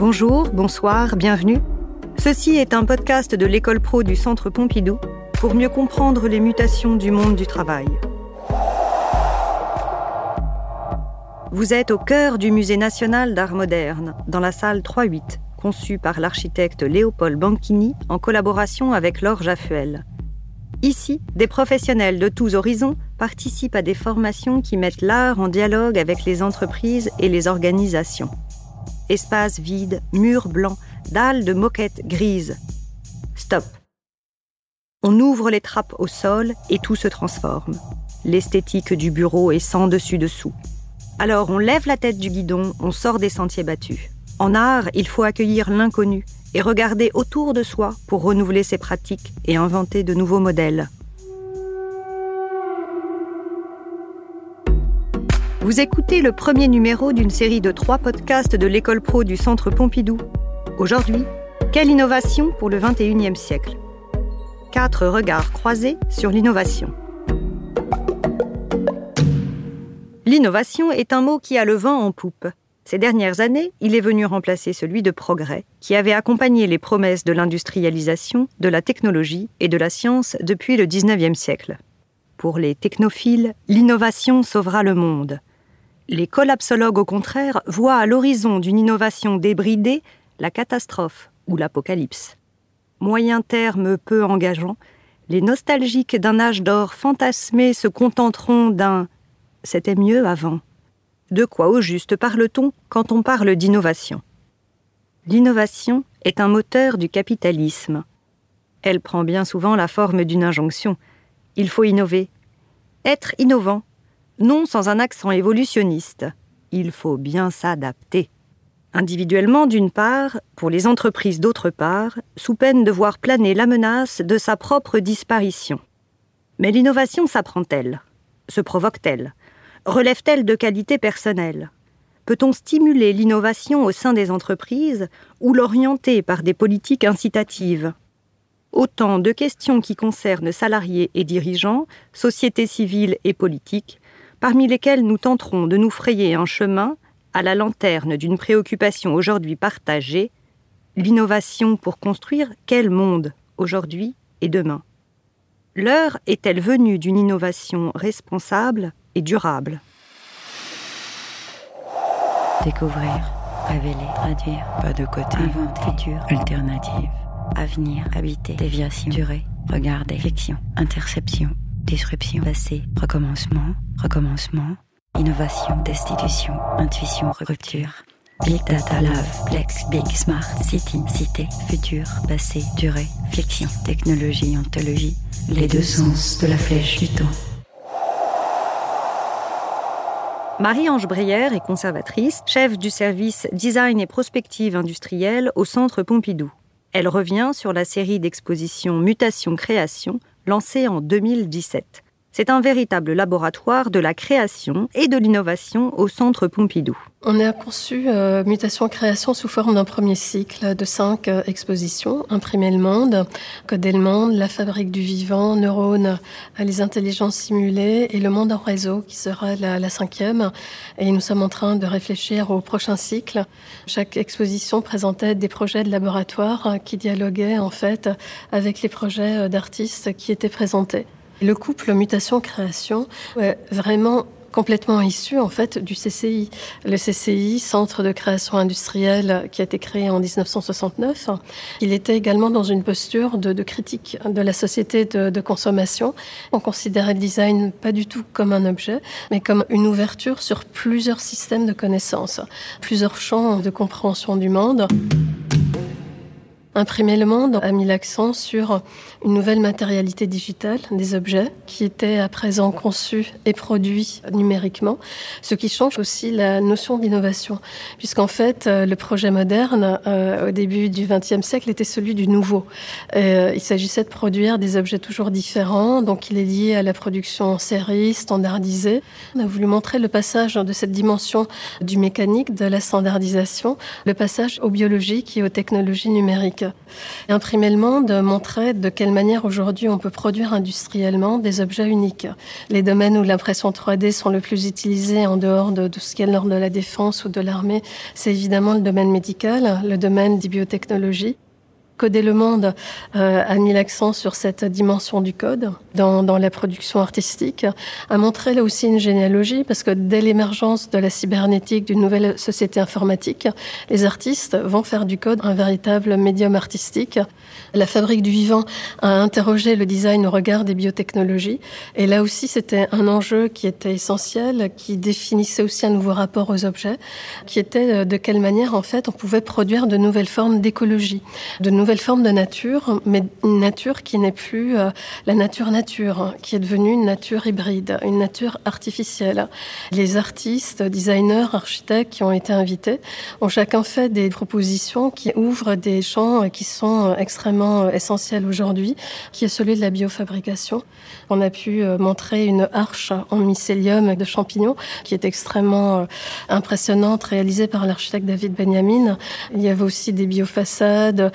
Bonjour, bonsoir, bienvenue. Ceci est un podcast de l'école pro du Centre Pompidou pour mieux comprendre les mutations du monde du travail. Vous êtes au cœur du Musée national d'art moderne, dans la salle 3-8, conçue par l'architecte Léopold Banchini en collaboration avec Laure Jaffuel. Ici, des professionnels de tous horizons participent à des formations qui mettent l'art en dialogue avec les entreprises et les organisations. Espaces vides, murs blancs, dalles de moquettes grises. Stop. On ouvre les trappes au sol et tout se transforme. L'esthétique du bureau est sans dessus-dessous. Alors on lève la tête du guidon, on sort des sentiers battus. En art, il faut accueillir l'inconnu et regarder autour de soi pour renouveler ses pratiques et inventer de nouveaux modèles. Vous écoutez le premier numéro d'une série de trois podcasts de l'école pro du Centre Pompidou. Aujourd'hui, quelle innovation pour le 21e siècle? Quatre regards croisés sur l'innovation. L'innovation est un mot qui a le vent en poupe. Ces dernières années, il est venu remplacer celui de progrès, qui avait accompagné les promesses de l'industrialisation, de la technologie et de la science depuis le 19e siècle. Pour les technophiles, l'innovation sauvera le monde. Les collapsologues, au contraire, voient à l'horizon d'une innovation débridée la catastrophe ou l'apocalypse. Moyen terme peu engageant, les nostalgiques d'un âge d'or fantasmé se contenteront d'un c'était mieux avant. De quoi au juste parle-t-on quand on parle d'innovation? L'innovation est un moteur du capitalisme. Elle prend bien souvent la forme d'une injonction. Il faut innover. Être innovant, non sans un accent évolutionniste. Il faut bien s'adapter. Individuellement d'une part, pour les entreprises d'autre part, sous peine de voir planer la menace de sa propre disparition. Mais l'innovation s'apprend-elle? Se provoque-t-elle? Relève-t-elle de qualités personnelles? Peut-on stimuler l'innovation au sein des entreprises ou l'orienter par des politiques incitatives? Autant de questions qui concernent salariés et dirigeants, sociétés civiles et politiques, parmi lesquelles nous tenterons de nous frayer un chemin à la lanterne d'une préoccupation aujourd'hui partagée, l'innovation pour construire quel monde aujourd'hui et demain? L'heure est-elle venue d'une innovation responsable et durable? Découvrir, révéler, traduire, pas de côté, inventer, futur, alternative, avenir, habiter, déviation, durée, regarder, fiction, interception, disruption, passé, recommencement, recommencement, innovation, destitution, intuition, rupture. Big Data Love, Plex, Big Smart, City, Cité, Futur, Passé, Durée, Fiction, Technologie, Ontologie, les deux sens de la flèche du temps. Marie-Ange Brière est conservatrice, chef du service Design et Prospective industrielle au Centre Pompidou. Elle revient sur la série d'expositions Mutation-Création lancée en 2017. C'est un véritable laboratoire de la création et de l'innovation au Centre Pompidou. On a conçu euh, Mutation-Création sous forme d'un premier cycle de cinq euh, expositions. Imprimer le monde, Coder le monde, La fabrique du vivant, Neurones, euh, les intelligences simulées et Le monde en réseau qui sera la, cinquième. Et nous sommes en train de réfléchir au prochain cycle. Chaque exposition présentait des projets de laboratoire qui dialoguaient en fait avec les projets d'artistes qui étaient présentés. Le couple mutation-création est vraiment complètement issu en fait du CCI. Le CCI, Centre de création industrielle, qui a été créé en 1969, il était également dans une posture de, critique de la société de, de, consommation. On considérait le design pas du tout comme un objet, mais comme une ouverture sur plusieurs systèmes de connaissances, plusieurs champs de compréhension du monde. Imprimer le monde a mis l'accent sur une nouvelle matérialité digitale des objets qui étaient à présent conçus et produits numériquement, ce qui change aussi la notion d'innovation, puisqu'en fait euh, le projet moderne euh, au début du XXe siècle était celui du nouveau. Euh, il s'agissait de produire des objets toujours différents, donc il est lié à la production en série, standardisée. On a voulu montrer le passage de cette dimension du mécanique, de la standardisation, le passage au biologique et aux technologies numériques. Imprimer le monde montrait de quelle manière aujourd'hui on peut produire industriellement des objets uniques. Les domaines où l'impression 3D sont le plus utilisés en dehors de, ce qui est l'ordre de la défense ou de l'armée, c'est évidemment le domaine médical, le domaine des biotechnologies. Coder le monde euh, a mis l'accent sur cette dimension du code dans, dans, la production artistique, a montré là aussi une généalogie parce que dès l'émergence de la cybernétique, d'une nouvelle société informatique, les artistes vont faire du code un véritable médium artistique. La fabrique du vivant a interrogé le design au regard des biotechnologies et là aussi c'était un enjeu qui était essentiel, qui définissait aussi un nouveau rapport aux objets, qui était euh, de quelle manière en fait on pouvait produire de nouvelles formes d'écologie, de nouvelles forme de nature, mais une nature qui n'est plus euh, la nature-nature, qui est devenue une nature hybride, une nature artificielle. Les artistes, designers, architectes qui ont été invités ont chacun fait des propositions qui ouvrent des champs qui sont euh, extrêmement euh, essentiels aujourd'hui, qui est celui de la biofabrication. On a pu montrer une arche en mycélium de champignons qui est extrêmement impressionnante, réalisée par l'architecte David Benjamin. Il y avait aussi des biofaçades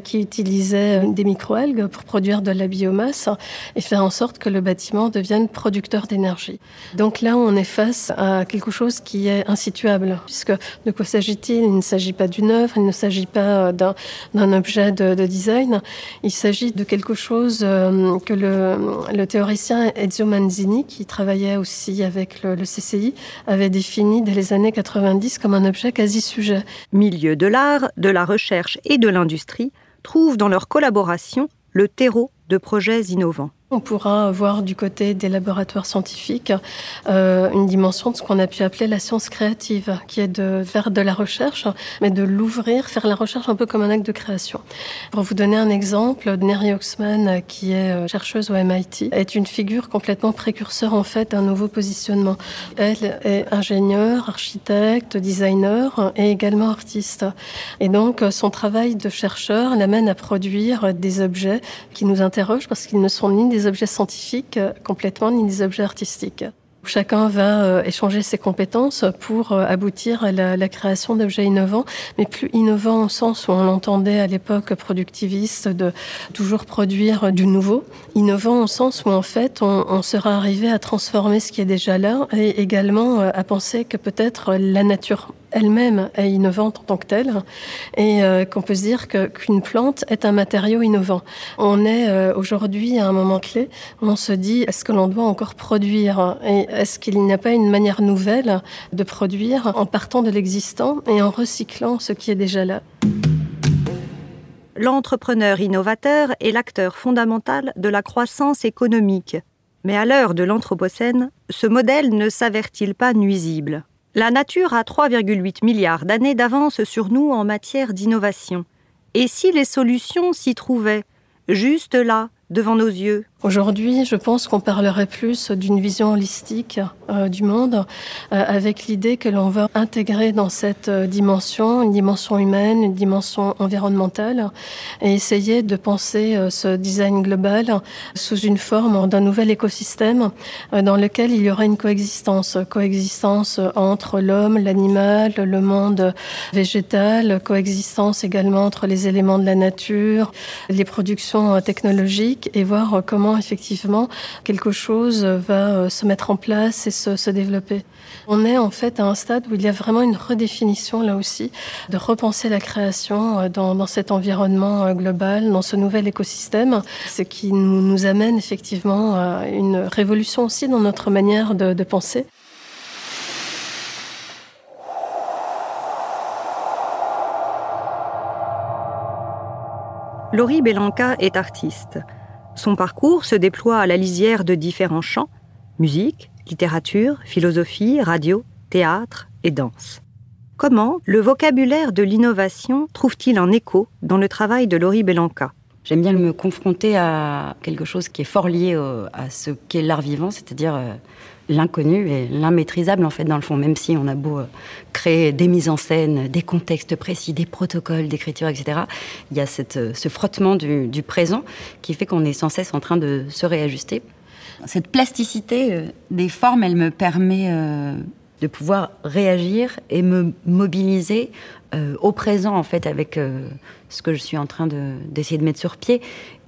qui utilisaient des microalgues pour produire de la biomasse et faire en sorte que le bâtiment devienne producteur d'énergie. Donc là, on est face à quelque chose qui est insituable, puisque de quoi s'agit-il? Il ne s'agit pas d'une œuvre, il ne s'agit pas d'un objet de, design, il s'agit de quelque chose euh, que le, théoricien Ezio Manzini, qui travaillait aussi avec le, le CCI, avait défini dès les années 90 comme un objet quasi sujet. Milieu de l'art, de la recherche et de l'industrie, trouvent dans leur collaboration le terreau de projets innovants. On pourra voir du côté des laboratoires scientifiques euh, une dimension de ce qu'on a pu appeler la science créative, qui est de faire de la recherche, mais de l'ouvrir, faire la recherche un peu comme un acte de création. Pour vous donner un exemple, Neri Oxman, qui est euh, chercheuse au MIT, est une figure complètement précurseur en fait d'un nouveau positionnement. Elle est ingénieure, architecte, designer et également artiste. Et donc son travail de chercheur l'amène à produire des objets qui nous interrogent parce qu'ils ne sont ni des des objets scientifiques euh, complètement ni des objets artistiques. Chacun va euh, échanger ses compétences pour euh, aboutir à la, création d'objets innovants, mais plus innovants au sens où on l'entendait à l'époque productiviste de toujours produire du nouveau. Innovant au sens où en fait on, sera arrivé à transformer ce qui est déjà là et également à penser que peut-être la nature elle-même est innovante en tant que telle et euh, qu'on peut se dire qu'une plante est un matériau innovant. On est euh, aujourd'hui à un moment clé où on se dit est-ce que l'on doit encore produire? Et est-ce qu'il n'y a pas une manière nouvelle de produire en partant de l'existant et en recyclant ce qui est déjà là? L'entrepreneur innovateur est l'acteur fondamental de la croissance économique. Mais à l'heure de l'Anthropocène, ce modèle ne s'avère-t-il pas nuisible? La nature a 3,8 milliards d'années d'avance sur nous en matière d'innovation. Et si les solutions s'y trouvaient, juste là, devant nos yeux Aujourd'hui, je pense qu'on parlerait plus d'une vision holistique euh, du monde, euh, avec l'idée que l'on va intégrer dans cette euh, dimension une dimension humaine, une dimension environnementale, et essayer de penser ce design global sous une forme d'un nouvel écosystème dans lequel il y aura une coexistence, coexistence entre l'homme, l'animal, le monde végétal, coexistence également entre les éléments de la nature, les productions technologiques, et voir comment effectivement, quelque chose va euh, se mettre en place et se, développer. On est en fait à un stade où il y a vraiment une redéfinition, là aussi, de repenser la création euh, dans, cet environnement euh, global, dans ce nouvel écosystème, ce qui nous, amène effectivement à une révolution aussi dans notre manière de, de penser. Laurie Belanca est artiste. Son parcours se déploie à la lisière de différents champs musique, littérature, philosophie, radio, théâtre et danse. Comment le vocabulaire de l'innovation trouve-t-il un écho dans le travail de Laurie Belanca? J'aime bien me confronter à quelque chose qui est fort lié à ce qu'est l'art vivant, c'est-à-dire euh, l'inconnu et l'immaîtrisable en fait dans le fond, même si on a beau euh, créer des mises en scène, des contextes précis, des protocoles d'écriture, etc. Il y a euh, ce frottement du, présent qui fait qu'on est sans cesse en train de se réajuster. Cette plasticité euh, des formes, elle me permet de pouvoir réagir et me mobiliser au présent en fait avec ce que je suis en train d'essayer de mettre sur pied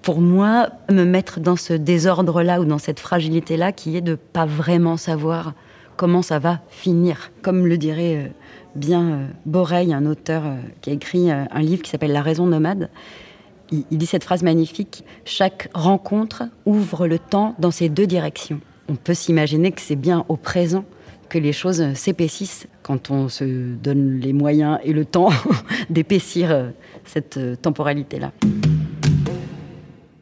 pour moi, me mettre dans ce désordre-là ou dans cette fragilité-là qui est de pas vraiment savoir comment ça va finir. Comme le dirait euh, bien euh, Boreil, un auteur euh, qui a écrit un livre qui s'appelle La raison nomade. Il, dit cette phrase magnifique Chaque rencontre ouvre le temps dans ces deux directions. On peut s'imaginer que c'est bien au présent que les choses s'épaississent quand on se donne les moyens et le temps d'épaissir cette temporalité-là.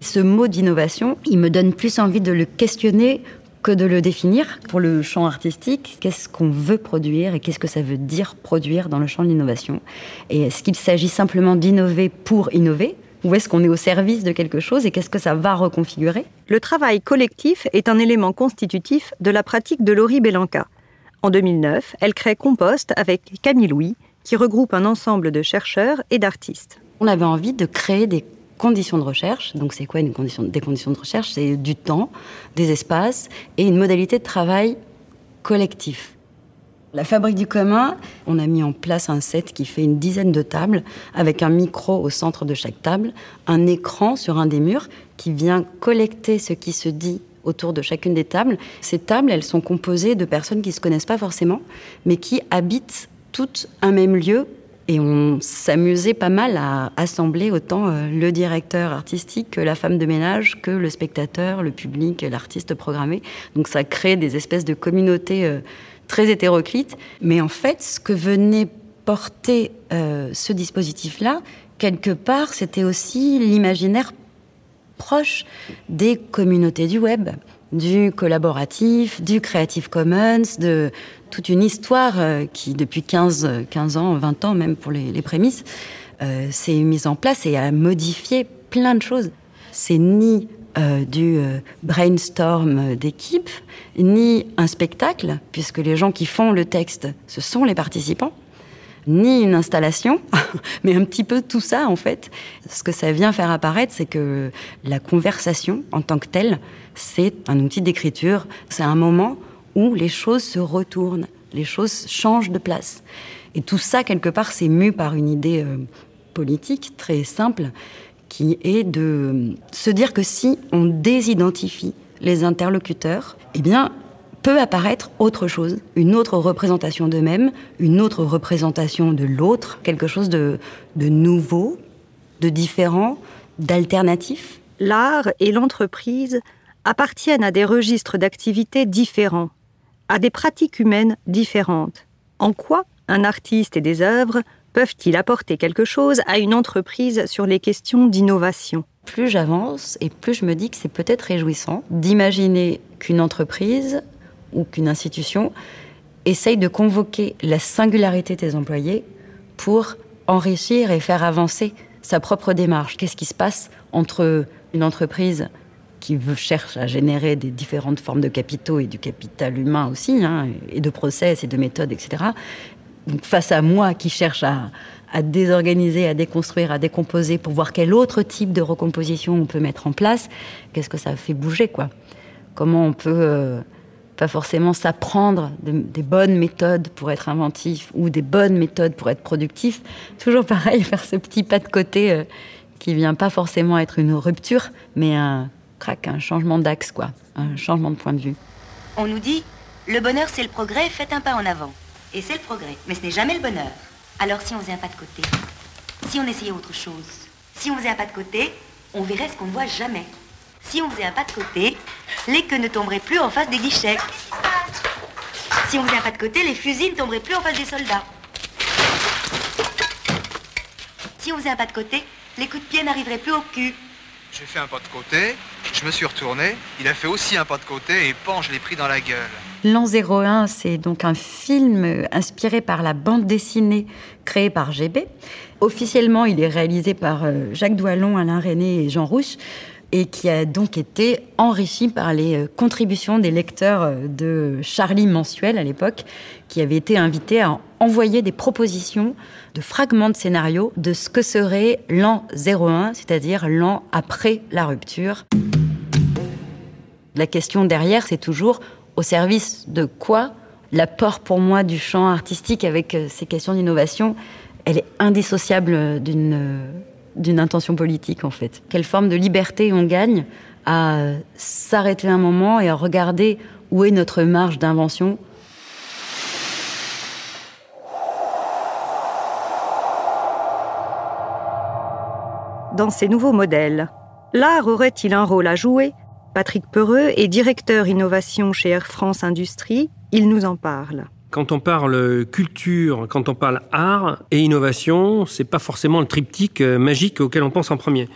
Ce mot d'innovation, il me donne plus envie de le questionner que de le définir. Pour le champ artistique, qu'est-ce qu'on veut produire et qu'est-ce que ça veut dire produire dans le champ de l'innovation? Et est-ce qu'il s'agit simplement d'innover pour innover? Ou est-ce qu'on est au service de quelque chose et qu'est-ce que ça va reconfigurer? Le travail collectif est un élément constitutif de la pratique de Laurie Belanca. En 2009, elle crée Compost avec Camille Louis, qui regroupe un ensemble de chercheurs et d'artistes. On avait envie de créer des conditions de recherche. Donc, c'est quoi une condition, des conditions de recherche? C'est du temps, des espaces et une modalité de travail collectif. La fabrique du commun, on a mis en place un set qui fait une dizaine de tables avec un micro au centre de chaque table, un écran sur un des murs qui vient collecter ce qui se dit autour de chacune des tables. Ces tables, elles sont composées de personnes qui ne se connaissent pas forcément, mais qui habitent toutes un même lieu et on s'amusait pas mal à assembler autant euh, le directeur artistique que la femme de ménage, que le spectateur, le public, l'artiste programmé. Donc ça crée des espèces de communautés euh, très hétéroclites. Mais en fait, ce que venait porter euh, ce dispositif-là, quelque part, c'était aussi l'imaginaire proche des communautés du web, du collaboratif, du Creative Commons, de toute une histoire euh, qui, depuis 15, 15 ans, 20 ans même pour les, prémices, euh, s'est mise en place et a modifié plein de choses. C'est ni euh, du brainstorm d'équipe, ni un spectacle, puisque les gens qui font le texte, ce sont les participants, ni une installation, mais un petit peu tout ça en fait. Ce que ça vient faire apparaître, c'est que la conversation en tant que telle, c'est un outil d'écriture, c'est un moment où les choses se retournent, les choses changent de place. Et tout ça, quelque part, c'est mu par une idée euh, politique très simple, qui est de se dire que si on désidentifie les interlocuteurs, eh bien, peut apparaître autre chose, une autre représentation d'eux-mêmes, une autre représentation de l'autre, quelque chose de, de nouveau, de différent, d'alternatif. L'art et l'entreprise appartiennent à des registres d'activités différents, à des pratiques humaines différentes. En quoi un artiste et des œuvres peuvent-ils apporter quelque chose à une entreprise sur les questions d'innovation? Plus j'avance et plus je me dis que c'est peut-être réjouissant d'imaginer qu'une entreprise ou qu'une institution essaye de convoquer la singularité des employés pour enrichir et faire avancer sa propre démarche. Qu'est-ce qui se passe entre une entreprise qui cherche à générer des différentes formes de capitaux et du capital humain aussi, hein, et de process et de méthodes, etc. face à moi qui cherche à, désorganiser, à déconstruire, à décomposer pour voir quel autre type de recomposition on peut mettre en place, qu'est-ce que ça fait bouger, quoi? Comment on peut euh, pas forcément s'apprendre des bonnes méthodes pour être inventif ou des bonnes méthodes pour être productif. Toujours pareil, faire ce petit pas de côté euh, qui vient pas forcément être une rupture, mais un crac, un changement d'axe, quoi, un changement de point de vue. On nous dit, le bonheur c'est le progrès, faites un pas en avant. Et c'est le progrès, mais ce n'est jamais le bonheur. Alors si on faisait un pas de côté, si on essayait autre chose, si on faisait un pas de côté, on verrait ce qu'on ne voit jamais. Si on faisait un pas de côté, les queues ne tomberaient plus en face des guichets. Si on faisait un pas de côté, les fusils ne tomberaient plus en face des soldats. Si on faisait un pas de côté, les coups de pied n'arriveraient plus au cul. J'ai fait un pas de côté, je me suis retourné, il a fait aussi un pas de côté et pan, je l'ai pris dans la gueule. L'an 01, c'est donc un film inspiré par la bande dessinée créée par GB. Officiellement, il est réalisé par euh, Jacques Doillon, Alain René et Jean Rouche et qui a donc été enrichi par les euh, contributions des lecteurs euh, de Charlie Mensuel à l'époque, qui avaient été invités à envoyer des propositions de fragments de scénario de ce que serait l'an 01, c'est-à-dire l'an après la rupture. La question derrière, c'est toujours au service de quoi? L'apport pour moi du champ artistique avec euh, ces questions d'innovation, elle est indissociable d'une d'une intention politique en fait. Quelle forme de liberté on gagne à s'arrêter un moment et à regarder où est notre marge d'invention? Dans ces nouveaux modèles, l'art aurait-il un rôle à jouer? Patrick Peureux est directeur innovation chez Air France Industrie. Il nous en parle. Quand on parle culture, quand on parle art et innovation, c'est pas forcément le triptyque euh, magique auquel on pense en premier.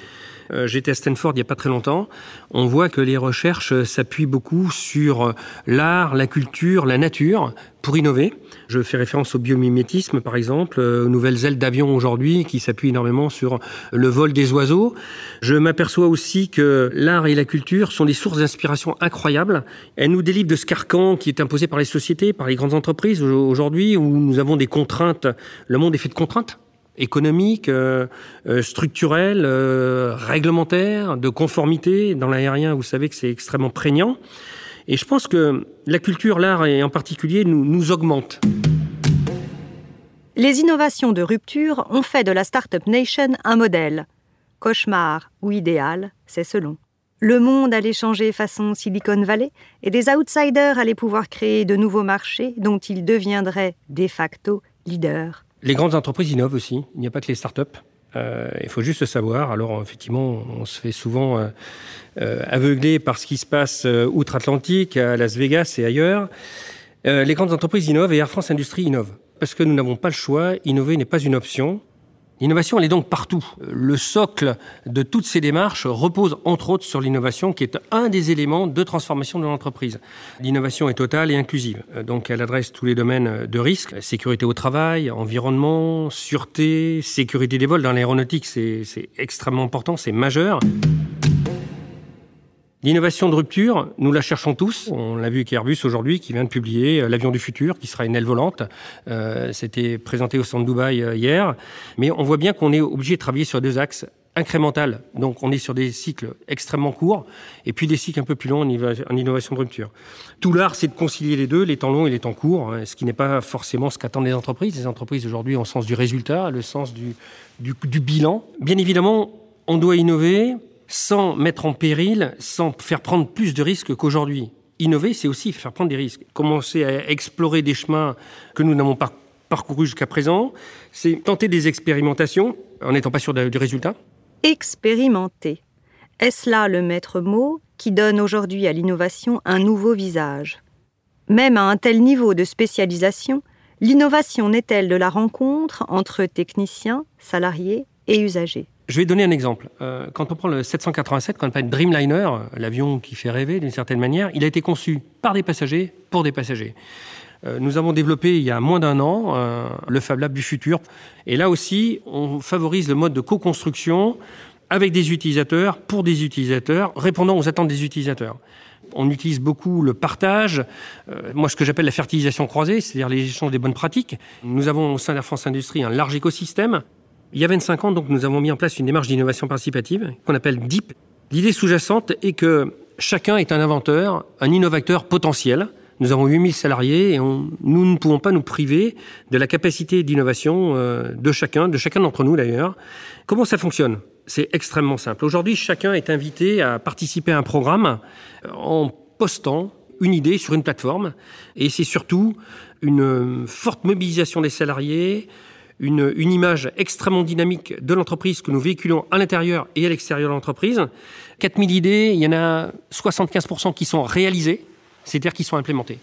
Euh, j'étais à Stanford il n'y a pas très longtemps. On voit que les recherches s'appuient beaucoup sur euh, l'art, la culture, la nature pour innover. Je fais référence au biomimétisme, par exemple, aux nouvelles ailes d'avion aujourd'hui qui s'appuient énormément sur le vol des oiseaux. Je m'aperçois aussi que l'art et la culture sont des sources d'inspiration incroyables. Elles nous délivrent de ce carcan qui est imposé par les sociétés, par les grandes entreprises aujourd'hui, où nous avons des contraintes. Le monde est fait de contraintes économiques, euh, euh, structurelles, euh, réglementaires, de conformité. Dans l'aérien, vous savez que c'est extrêmement prégnant. Et je pense que la culture, l'art et en particulier, nous, nous augmentent. Les innovations de rupture ont fait de la Startup Nation un modèle. Cauchemar ou idéal, c'est selon. Le monde allait changer façon Silicon Valley et des outsiders allaient pouvoir créer de nouveaux marchés dont ils deviendraient de facto leaders. Les grandes entreprises innovent aussi. Il n'y a pas que les startups. Euh, il faut juste le savoir. Alors effectivement, on se fait souvent euh, euh, aveugler par ce qui se passe euh, outre-Atlantique, à Las Vegas et ailleurs. Euh, les grandes entreprises innovent et Air France Industrie innove. Parce que nous n'avons pas le choix, innover n'est pas une option. L'innovation, elle est donc partout. Le socle de toutes ces démarches repose entre autres sur l'innovation qui est un des éléments de transformation de l'entreprise. L'innovation est totale et inclusive. Donc elle adresse tous les domaines de risque, sécurité au travail, environnement, sûreté, sécurité des vols. Dans l'aéronautique, c'est extrêmement important, c'est majeur. L'innovation de rupture, nous la cherchons tous. On l'a vu avec Airbus aujourd'hui, qui vient de publier euh, l'avion du futur, qui sera une aile volante. Euh, C'était présenté au centre Dubaï euh, hier. Mais on voit bien qu'on est obligé de travailler sur deux axes incrémental. Donc on est sur des cycles extrêmement courts et puis des cycles un peu plus longs en innovation de rupture. Tout l'art, c'est de concilier les deux, les temps longs et les temps courts, hein, ce qui n'est pas forcément ce qu'attendent les entreprises. Les entreprises aujourd'hui ont le sens du résultat, le sens du, bilan. Bien évidemment, on doit innover sans mettre en péril, sans faire prendre plus de risques qu'aujourd'hui. Innover, c'est aussi faire prendre des risques. Commencer à explorer des chemins que nous n'avons pas parcourus jusqu'à présent, c'est tenter des expérimentations en n'étant pas sûr du résultat. Expérimenter. Est-ce là le maître mot qui donne aujourd'hui à l'innovation un nouveau visage? Même à un tel niveau de spécialisation, l'innovation n'est-elle de la rencontre entre techniciens, salariés et usagers? Je vais donner un exemple. Euh, quand on prend le 787, qu'on appelle Dreamliner, l'avion qui fait rêver d'une certaine manière, il a été conçu par des passagers pour des passagers. Euh, nous avons développé il y a moins d'un an euh, le Fab Lab du futur. Et là aussi, on favorise le mode de co-construction avec des utilisateurs, pour des utilisateurs, répondant aux attentes des utilisateurs. On utilise beaucoup le partage, moi ce que j'appelle la fertilisation croisée, c'est-à-dire les échanges des bonnes pratiques. Nous avons au sein de la France Industrie un large écosystème il y a 25 ans, donc, nous avons mis en place une démarche d'innovation participative qu'on appelle DIP. L'idée sous-jacente est que chacun est un inventeur, un innovateur potentiel. Nous avons 8000 salariés et nous ne pouvons pas nous priver de la capacité d'innovation euh, de chacun, de chacun d'entre nous d'ailleurs. Comment ça fonctionne? C'est extrêmement simple. Aujourd'hui, chacun est invité à participer à un programme euh, en postant une idée sur une plateforme. Et c'est surtout une forte mobilisation des salariés, une, image extrêmement dynamique de l'entreprise que nous véhiculons à l'intérieur et à l'extérieur de l'entreprise. 4000 idées, il y en a 75% qui sont réalisées, c'est-à-dire qui sont implémentées.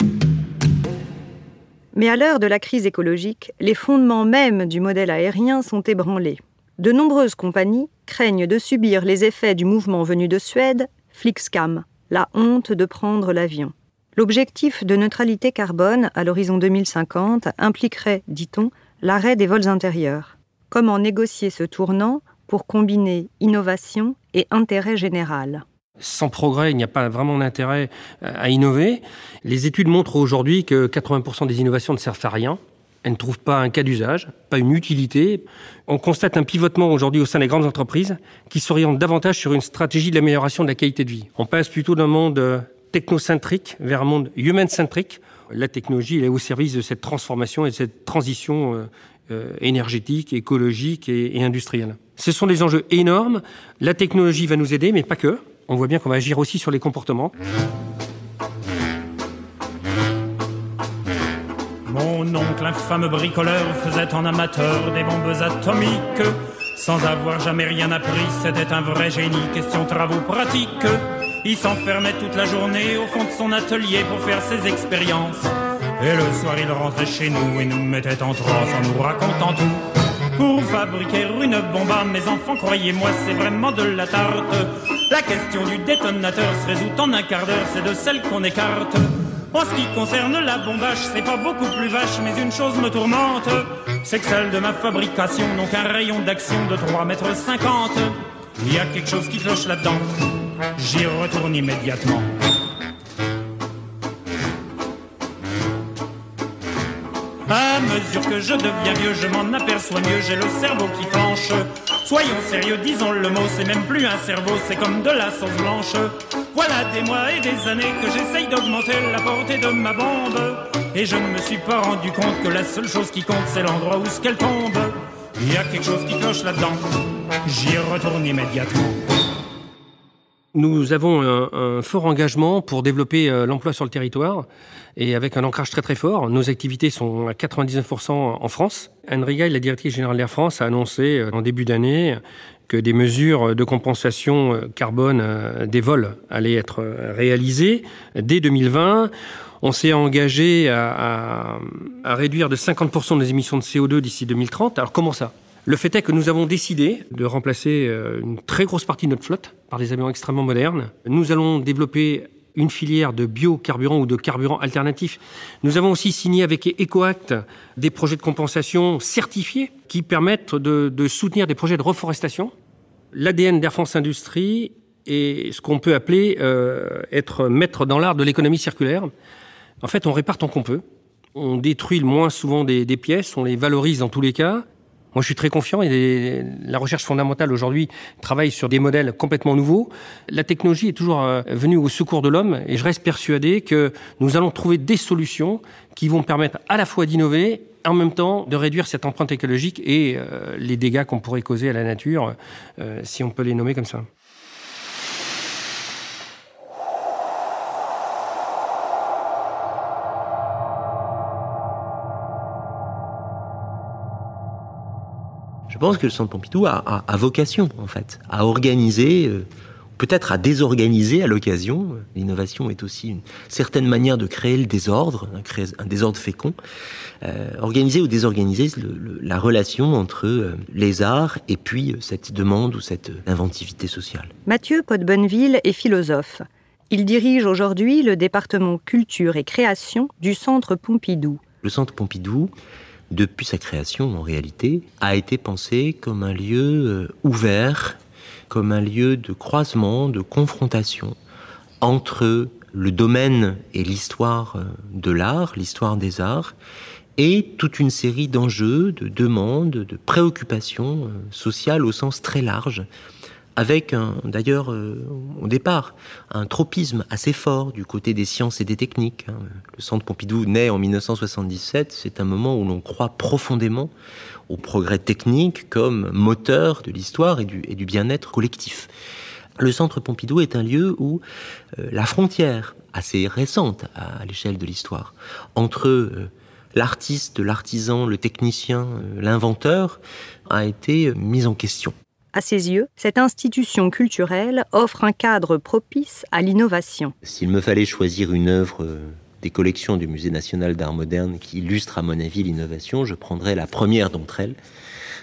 Mais à l'heure de la crise écologique, les fondements mêmes du modèle aérien sont ébranlés. De nombreuses compagnies, craignent de subir les effets du mouvement venu de Suède, Flixcam, la honte de prendre l'avion. L'objectif de neutralité carbone à l'horizon 2050 impliquerait, dit-on, l'arrêt des vols intérieurs. Comment négocier ce tournant pour combiner innovation et intérêt général? Sans progrès, il n'y a pas vraiment d'intérêt euh, à innover. Les études montrent aujourd'hui que 80% des innovations ne servent à rien. Elles ne trouvent pas un cas d'usage, pas une utilité. On constate un pivotement aujourd'hui au sein des grandes entreprises qui s'orientent davantage sur une stratégie d'amélioration de la qualité de vie. On passe plutôt d'un monde euh, technocentrique vers un monde human-centrique. La technologie est au service de cette transformation et de cette transition euh, euh, énergétique, écologique et, industrielle. Ce sont des enjeux énormes. La technologie va nous aider, mais pas que. On voit bien qu'on va agir aussi sur les comportements. Mon oncle, infâme bricoleur, faisait en amateur des bombes atomiques. Sans avoir jamais rien appris, c'était un vrai génie, question travaux pratiques. Il s'enfermait toute la journée au fond de son atelier pour faire ses expériences. Et le soir, il rentrait chez nous et nous mettait en transe en nous racontant tout. Pour fabriquer une bombe à mes enfants, croyez-moi, c'est vraiment de la tarte. La question du détonateur se résout en un quart d'heure, c'est de celle qu'on écarte. En ce qui concerne la bombage, c'est pas beaucoup plus vache, mais une chose me tourmente, c'est que celle de ma fabrication n'ont qu'un rayon d'action de 3 mètres 50. Il y a quelque chose qui cloche là-dedans. J'y retourne immédiatement. À mesure que je deviens vieux, je m'en aperçois mieux, j'ai le cerveau qui penche. Soyons sérieux, disons le mot, c'est même plus un cerveau, c'est comme de la sauce blanche. Voilà des mois et des années que j'essaye d'augmenter la portée de ma bombe. Et je ne me suis pas rendu compte que la seule chose qui compte, c'est l'endroit où ce qu'elle tombe. Il y a quelque chose qui cloche là-dedans. J'y retourne immédiatement. Nous avons un, fort engagement pour développer euh, l'emploi sur le territoire et avec un ancrage très très fort. Nos activités sont à 99% en France. Anne Rigail, la directrice générale d'Air France, a annoncé euh, en début d'année que des mesures de compensation euh, carbone des vols allaient être réalisées dès 2020. On s'est engagé à, à réduire de 50% nos émissions de CO2 d'ici 2030. Alors comment ça? Le fait est que nous avons décidé de remplacer euh, une très grosse partie de notre flotte par des avions extrêmement modernes. Nous allons développer une filière de biocarburants ou de carburants alternatifs. Nous avons aussi signé avec EcoAct des projets de compensation certifiés qui permettent de, soutenir des projets de reforestation. L'ADN d'Air France Industrie est ce qu'on peut appeler euh, être maître dans l'art de l'économie circulaire. En fait, on répare tant qu'on peut. On détruit le moins souvent des pièces, on les valorise dans tous les cas. Moi, je suis très confiant et la recherche fondamentale aujourd'hui travaille sur des modèles complètement nouveaux. La technologie est toujours euh, venue au secours de l'homme et je reste persuadé que nous allons trouver des solutions qui vont permettre à la fois d'innover en même temps de réduire cette empreinte écologique et euh, les dégâts qu'on pourrait causer à la nature, euh, si on peut les nommer comme ça. Pense que le Centre Pompidou a, vocation, en fait, à organiser, euh, peut-être à désorganiser à l'occasion. L'innovation est aussi une certaine manière de créer le désordre, un, désordre fécond. Euh, organiser ou désorganiser la relation entre euh, les arts et puis cette demande ou cette inventivité sociale. Mathieu Podbonneville est philosophe. Il dirige aujourd'hui le département culture et création du Centre Pompidou. Le Centre Pompidou, depuis sa création en réalité, a été pensé comme un lieu euh, ouvert, comme un lieu de croisement, de confrontation entre le domaine et l'histoire euh, de l'art, l'histoire des arts, et toute une série d'enjeux, de demandes, de préoccupations euh, sociales au sens très large, avec d'ailleurs euh, au départ un tropisme assez fort du côté des sciences et des techniques. Hein. Le Centre Pompidou naît en 1977, c'est un moment où l'on croit profondément au progrès technique comme moteur de l'histoire et du, bien-être collectif. Le Centre Pompidou est un lieu où euh, la frontière, assez récente à, l'échelle de l'histoire, entre euh, l'artiste, l'artisan, le technicien, l'inventeur, a été mise en question. À ses yeux, cette institution culturelle offre un cadre propice à l'innovation. S'il me fallait choisir une œuvre euh, des collections du Musée national d'art moderne qui illustre à mon avis l'innovation, je prendrais la première d'entre elles,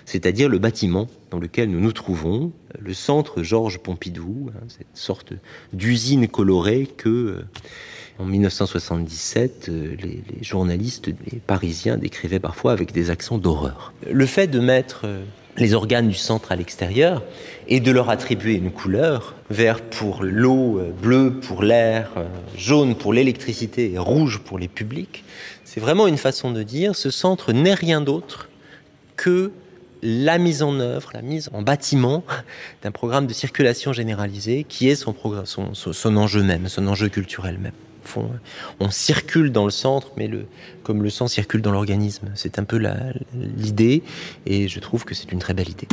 c'est-à-dire le bâtiment dans lequel nous nous trouvons, le centre Georges Pompidou, hein, cette sorte d'usine colorée que, euh, en 1977, euh, les, journalistes parisiens décrivaient parfois avec des accents d'horreur. Le fait de mettre les organes du centre à l'extérieur et de leur attribuer une couleur, vert pour l'eau, bleu pour l'air, jaune pour l'électricité et rouge pour les publics, c'est vraiment une façon de dire ce centre n'est rien d'autre que la mise en œuvre, la mise en bâtiment d'un programme de circulation généralisée qui est son, son, son, enjeu même, son enjeu culturel même. On circule dans le centre, mais comme le sang circule dans l'organisme. C'est un peu l'idée, et je trouve que c'est une très belle idée.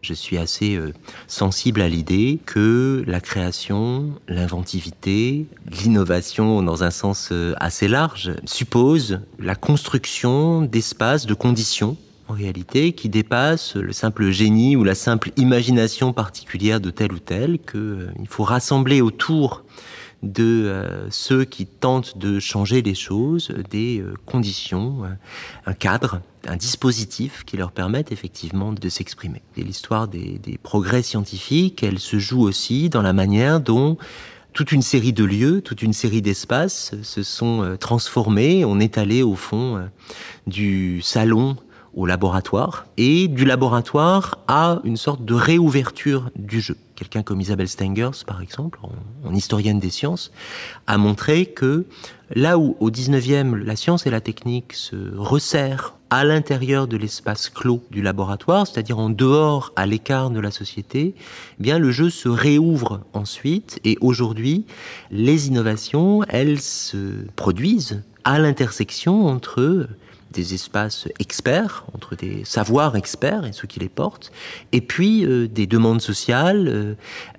Je suis assez euh, sensible à l'idée que la création, l'inventivité, l'innovation dans un sens euh, assez large suppose la construction d'espaces, de conditions en réalité, qui dépasse le simple génie ou la simple imagination particulière de tel ou tel, qu'il euh, faut rassembler autour de euh, ceux qui tentent de changer les choses, des euh, conditions, un cadre, un dispositif qui leur permette effectivement de s'exprimer. Et l'histoire des, des progrès scientifiques, elle se joue aussi dans la manière dont toute une série de lieux, toute une série d'espaces se sont transformés. On est allé au fond du salon au laboratoire et du laboratoire à une sorte de réouverture du jeu. Quelqu'un comme Isabelle Stengers, par exemple, en, historienne des sciences, a montré que là où au 19e la science et la technique se resserrent à l'intérieur de l'espace clos du laboratoire, c'est-à-dire en dehors, à l'écart de la société, eh bien le jeu se réouvre ensuite et aujourd'hui, les innovations, elles se produisent à l'intersection entre des espaces experts, entre des savoirs experts et ceux qui les portent, et puis euh, des demandes sociales, euh,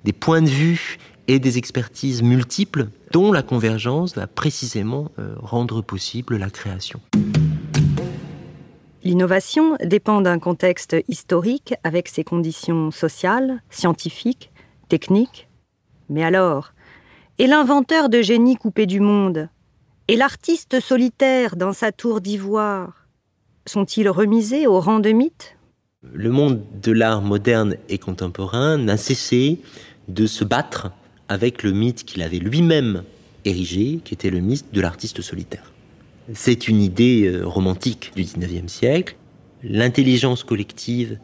des points de vue et des expertises multiples dont la convergence va précisément euh, rendre possible la création. L'innovation dépend d'un contexte historique avec ses conditions sociales, scientifiques, techniques. Mais alors, et l'inventeur de génie coupé du monde et l'artiste solitaire dans sa tour d'ivoire sont-ils remisés au rang de mythe? Le monde de l'art moderne et contemporain n'a cessé de se battre avec le mythe qu'il avait lui-même érigé, qui était le mythe de l'artiste solitaire. C'est une idée euh, romantique du XIXe siècle. L'intelligence collective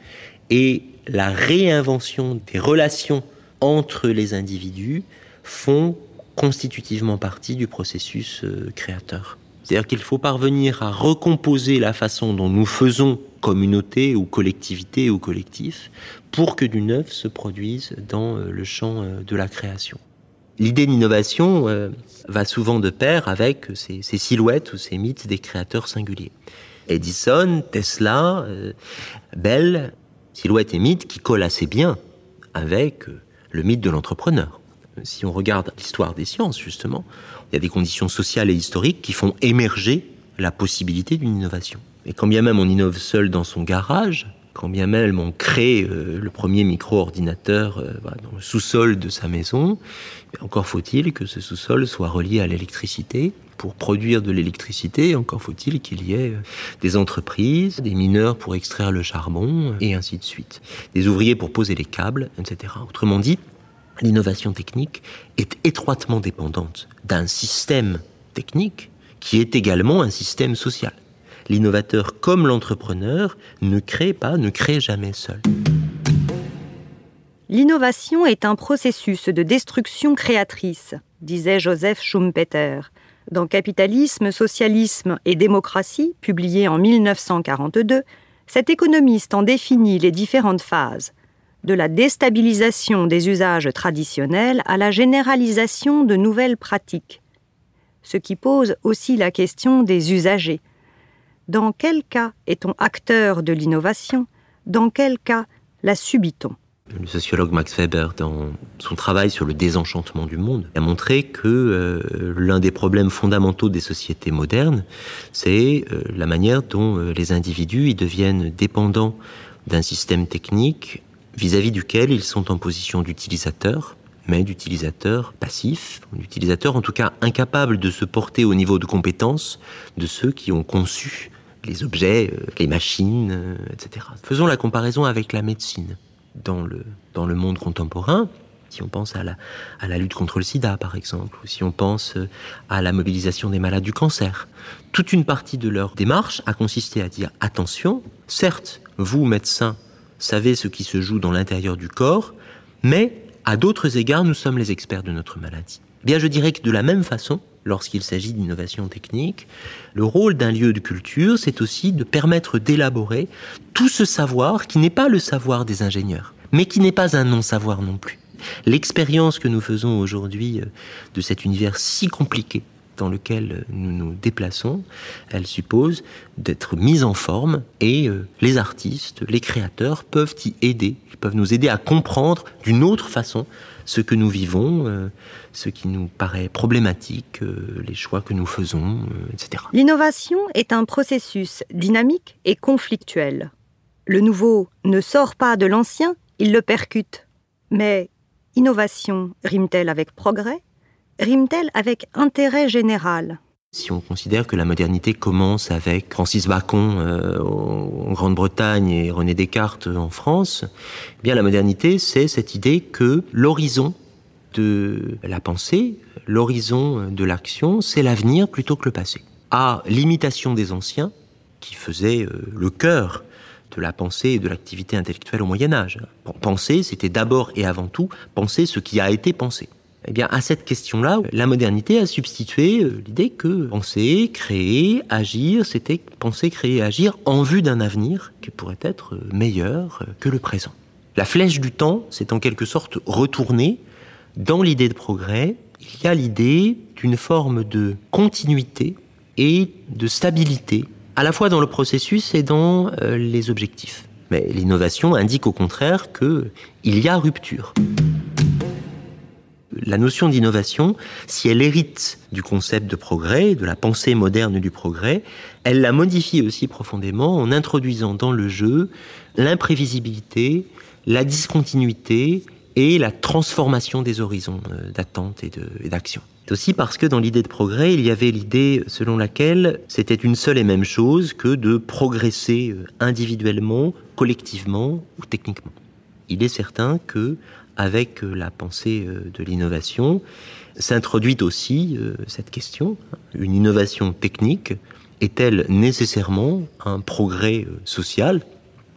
et la réinvention des relations entre les individus font constitutivement partie du processus euh, créateur. C'est-à-dire qu'il faut parvenir à recomposer la façon dont nous faisons communauté ou collectivité ou collectif pour que du neuf se produise dans euh, le champ euh, de la création. L'idée d'innovation va souvent de pair avec ces, silhouettes ou ces mythes des créateurs singuliers. Edison, Tesla, Bell, silhouettes et mythes qui collent assez bien avec le mythe de l'entrepreneur si on regarde l'histoire des sciences, justement, il y a des conditions sociales et historiques qui font émerger la possibilité d'une innovation. Et quand bien même on innove seul dans son garage, quand bien même on crée euh, le premier micro-ordinateur euh, dans le sous-sol de sa maison, encore faut-il que ce sous-sol soit relié à l'électricité. Pour produire de l'électricité, encore faut-il qu'il y ait euh, des entreprises, des mineurs pour extraire le charbon, et ainsi de suite. Des ouvriers pour poser les câbles, etc. Autrement dit, l'innovation technique est étroitement dépendante d'un système technique qui est également un système social. L'innovateur comme l'entrepreneur ne crée pas, ne crée jamais seul. L'innovation est un processus de destruction créatrice, disait Joseph Schumpeter. Dans Capitalisme, Socialisme et Démocratie, publié en 1942, cet économiste en définit les différentes phases de la déstabilisation des usages traditionnels à la généralisation de nouvelles pratiques, ce qui pose aussi la question des usagers. Dans quel cas est-on acteur de l'innovation? Dans quel cas la subit-on? Le sociologue Max Weber, dans son travail sur le désenchantement du monde, a montré que euh, l'un des problèmes fondamentaux des sociétés modernes, c'est euh, la manière dont euh, les individus y deviennent dépendants d'un système technique vis-à-vis duquel ils sont en position d'utilisateur, mais d'utilisateur passif, d'utilisateur en tout cas incapable de se porter au niveau de compétence de ceux qui ont conçu les objets, euh, les machines, euh, etc. Faisons la comparaison avec la médecine. Dans le, dans le monde contemporain, si on pense à la, à la lutte contre le sida, par exemple, ou si on pense euh, à la mobilisation des malades du cancer, toute une partie de leur démarche a consisté à dire attention, certes, vous, médecins, savez ce qui se joue dans l'intérieur du corps, mais à d'autres égards, nous sommes les experts de notre maladie. Eh bien, je dirais que de la même façon, lorsqu'il s'agit d'innovation technique, le rôle d'un lieu de culture, c'est aussi de permettre d'élaborer tout ce savoir qui n'est pas le savoir des ingénieurs, mais qui n'est pas un non-savoir non plus. L'expérience que nous faisons aujourd'hui euh, de cet univers si compliqué dans lequel nous nous déplaçons, elle suppose d'être mise en forme et euh, les artistes, les créateurs peuvent y aider, ils peuvent nous aider à comprendre d'une autre façon ce que nous vivons, euh, ce qui nous paraît problématique, euh, les choix que nous faisons, etc. L'innovation est un processus dynamique et conflictuel. Le nouveau ne sort pas de l'ancien, il le percute. Mais innovation rime-t-elle avec progrès? Rime-t-elle avec intérêt général? Si on considère que la modernité commence avec Francis Bacon euh, en Grande-Bretagne et René Descartes en France, eh bien la modernité, c'est cette idée que l'horizon de la pensée, l'horizon de l'action, c'est l'avenir plutôt que le passé. À l'imitation des anciens, qui faisaient euh, le cœur de la pensée et de l'activité intellectuelle au Moyen Âge. Penser, c'était d'abord et avant tout penser ce qui a été pensé. Eh bien, à cette question-là, la modernité a substitué euh, l'idée que penser, créer, agir, c'était penser, créer, agir en vue d'un avenir qui pourrait être euh, meilleur euh, que le présent. La flèche du temps s'est en quelque sorte retournée dans l'idée de progrès. Il y a l'idée d'une forme de continuité et de stabilité, à la fois dans le processus et dans les objectifs. Mais l'innovation indique au contraire qu'il y a rupture la notion d'innovation, si elle hérite du concept de progrès, de la pensée moderne du progrès, elle la modifie aussi profondément en introduisant dans le jeu l'imprévisibilité, la discontinuité et la transformation des horizons euh, d'attente et d'action. C'est aussi parce que dans l'idée de progrès, il y avait l'idée selon laquelle c'était une seule et même chose que de progresser euh, individuellement, collectivement ou techniquement. Il est certain que avec euh, la pensée euh, de l'innovation, s'introduit aussi euh, cette question. Une innovation technique est-elle nécessairement un progrès social?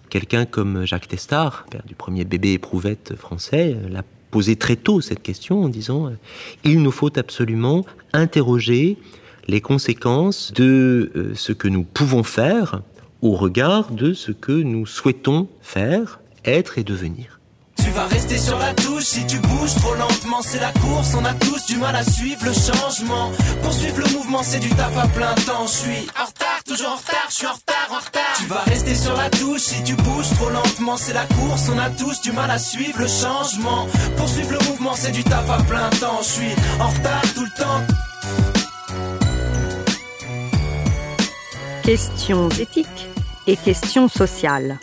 Quelqu'un comme Jacques Testard, père du premier bébé éprouvette français, l'a posé très tôt cette question en disant il nous faut absolument interroger les conséquences de ce que nous pouvons faire au regard de ce que nous souhaitons faire, être et devenir. Vas rester sur la touche si tu bouges trop lentement. C'est la course, on a tous du mal à suivre le changement. Poursuivre le mouvement, c'est du taf à plein temps. Je suis en retard, toujours en retard, je suis en retard, en retard. Tu vas rester sur la touche si tu bouges trop lentement. C'est la course, on a tous du mal à suivre le changement. Poursuivre le mouvement, c'est du taf à plein temps. Je suis en retard tout le temps. Questions éthiques et questions sociales.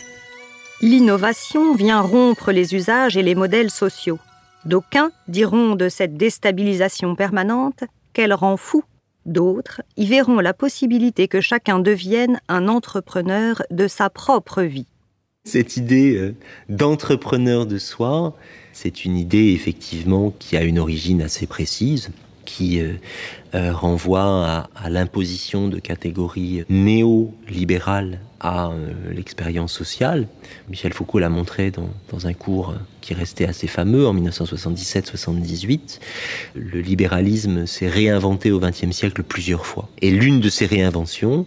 L'innovation vient rompre les usages et les modèles sociaux. D'aucuns diront de cette déstabilisation permanente qu'elle rend fou. D'autres y verront la possibilité que chacun devienne un entrepreneur de sa propre vie. Cette idée euh, d'entrepreneur de soi, c'est une idée effectivement qui a une origine assez précise, qui euh, euh, renvoie à, l'imposition de catégories néolibérales à euh, l'expérience sociale. Michel Foucault l'a montré dans, un cours qui restait assez fameux en 1977-78. Le libéralisme s'est réinventé au XXe siècle plusieurs fois. Et l'une de ces réinventions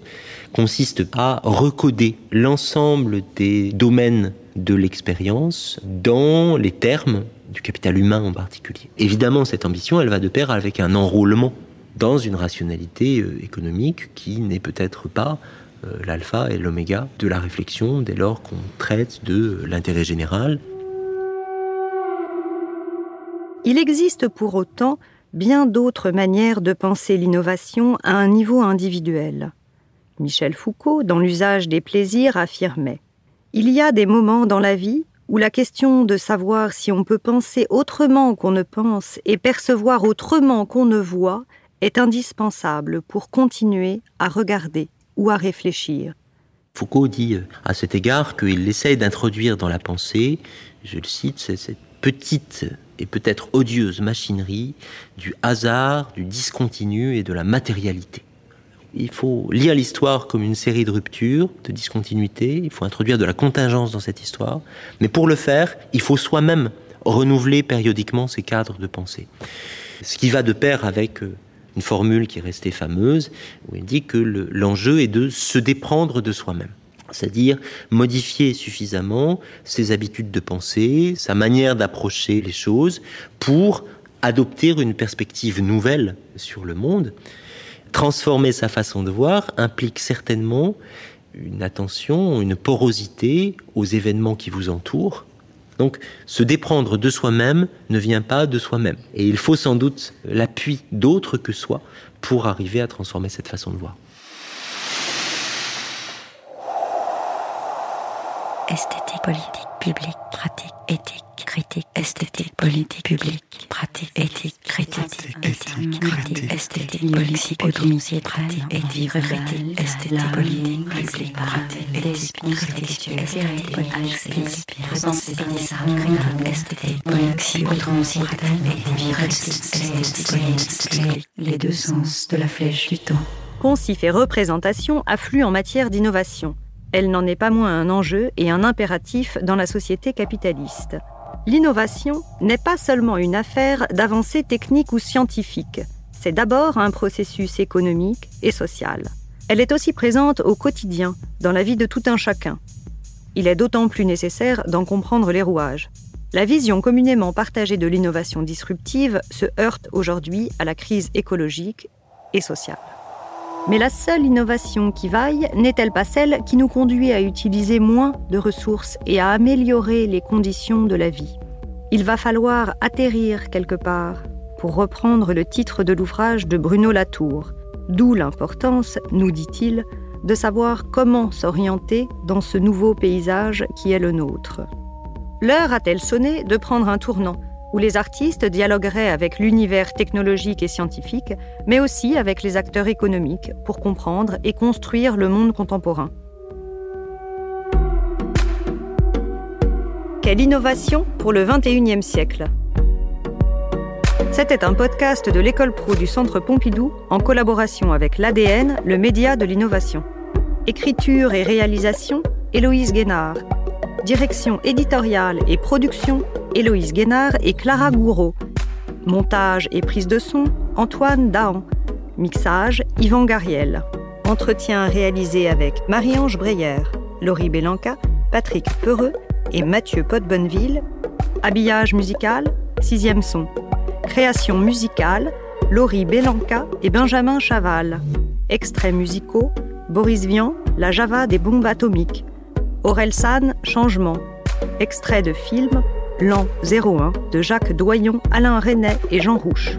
consiste à recoder l'ensemble des domaines de l'expérience dans les termes du capital humain en particulier. Évidemment, cette ambition, elle va de pair avec un enrôlement dans une rationalité euh, économique qui n'est peut-être pas euh, l'alpha et l'oméga de la réflexion dès lors qu'on traite de l'intérêt général. Il existe pour autant bien d'autres manières de penser l'innovation à un niveau individuel. Michel Foucault, dans l'usage des plaisirs, affirmait Il y a des moments dans la vie où la question de savoir si on peut penser autrement qu'on ne pense et percevoir autrement qu'on ne voit est indispensable pour continuer à regarder ou à réfléchir. Foucault dit euh, à cet égard qu'il essaye d'introduire dans la pensée, je le cite, cette petite et peut-être odieuse machinerie du hasard, du discontinu et de la matérialité. Il faut lire l'histoire comme une série de ruptures, de discontinuités, il faut introduire de la contingence dans cette histoire, mais pour le faire, il faut soi-même renouveler périodiquement ses cadres de pensée. Ce qui va de pair avec euh, une formule qui est restée fameuse, où il dit que l'enjeu est de se déprendre de soi-même. C'est-à-dire modifier suffisamment ses habitudes de pensée, sa manière d'approcher les choses pour adopter une perspective nouvelle sur le monde. Transformer sa façon de voir implique certainement une attention, une porosité aux événements qui vous entourent, donc se déprendre de soi-même ne vient pas de soi-même. Et il faut sans doute l'appui d'autres que soi pour arriver à transformer cette façon de voir. Esthétique, politique, publique, pratique, éthique critique, esthétique, politique, publique, pratique, éthique, critique, éthique, critique, esthétique, politique, autonomie, pratique, éthique, critique, esthétique, politique, publique, pratique, éthique, critique, esthétique, politique, esthétique, politique, autonomie, pratique, les deux sens de la flèche du temps. Concif et représentation affluent en matière d'innovation. Elle n'en est pas moins un enjeu et un impératif dans la société capitaliste. L'innovation n'est pas seulement une affaire d'avancées techniques ou scientifiques, c'est d'abord un processus économique et social. Elle est aussi présente au quotidien, dans la vie de tout un chacun. Il est d'autant plus nécessaire d'en comprendre les rouages. La vision communément partagée de l'innovation disruptive se heurte aujourd'hui à la crise écologique et sociale. Mais la seule innovation qui vaille n'est-elle pas celle qui nous conduit à utiliser moins de ressources et à améliorer les conditions de la vie? Il va falloir atterrir quelque part, pour reprendre le titre de l'ouvrage de Bruno Latour, d'où l'importance, nous dit-il, de savoir comment s'orienter dans ce nouveau paysage qui est le nôtre. L'heure a-t-elle sonné de prendre un tournant? Où les artistes dialogueraient avec l'univers technologique et scientifique, mais aussi avec les acteurs économiques pour comprendre et construire le monde contemporain. Quelle innovation pour le 21e siècle C'était un podcast de l'école pro du Centre Pompidou en collaboration avec l'ADN, le média de l'innovation. Écriture et réalisation, Héloïse Guénard. Direction éditoriale et production, Héloïse Guénard et Clara Gouraud. Montage et prise de son, Antoine Dahan. Mixage, Yvan Gariel. Entretien réalisé avec Marie-Ange Breyer, Laurie Bélanca, Patrick Peureux et Mathieu Potbonneville. Habillage musical, sixième son. Création musicale, Laurie Bélanca et Benjamin Chaval. Extraits musicaux, Boris Vian, La Java des bombes atomiques. Aurel San, Changement. Extrait de film, L'an 01 de Jacques Doyon, Alain Renet et Jean Rouche.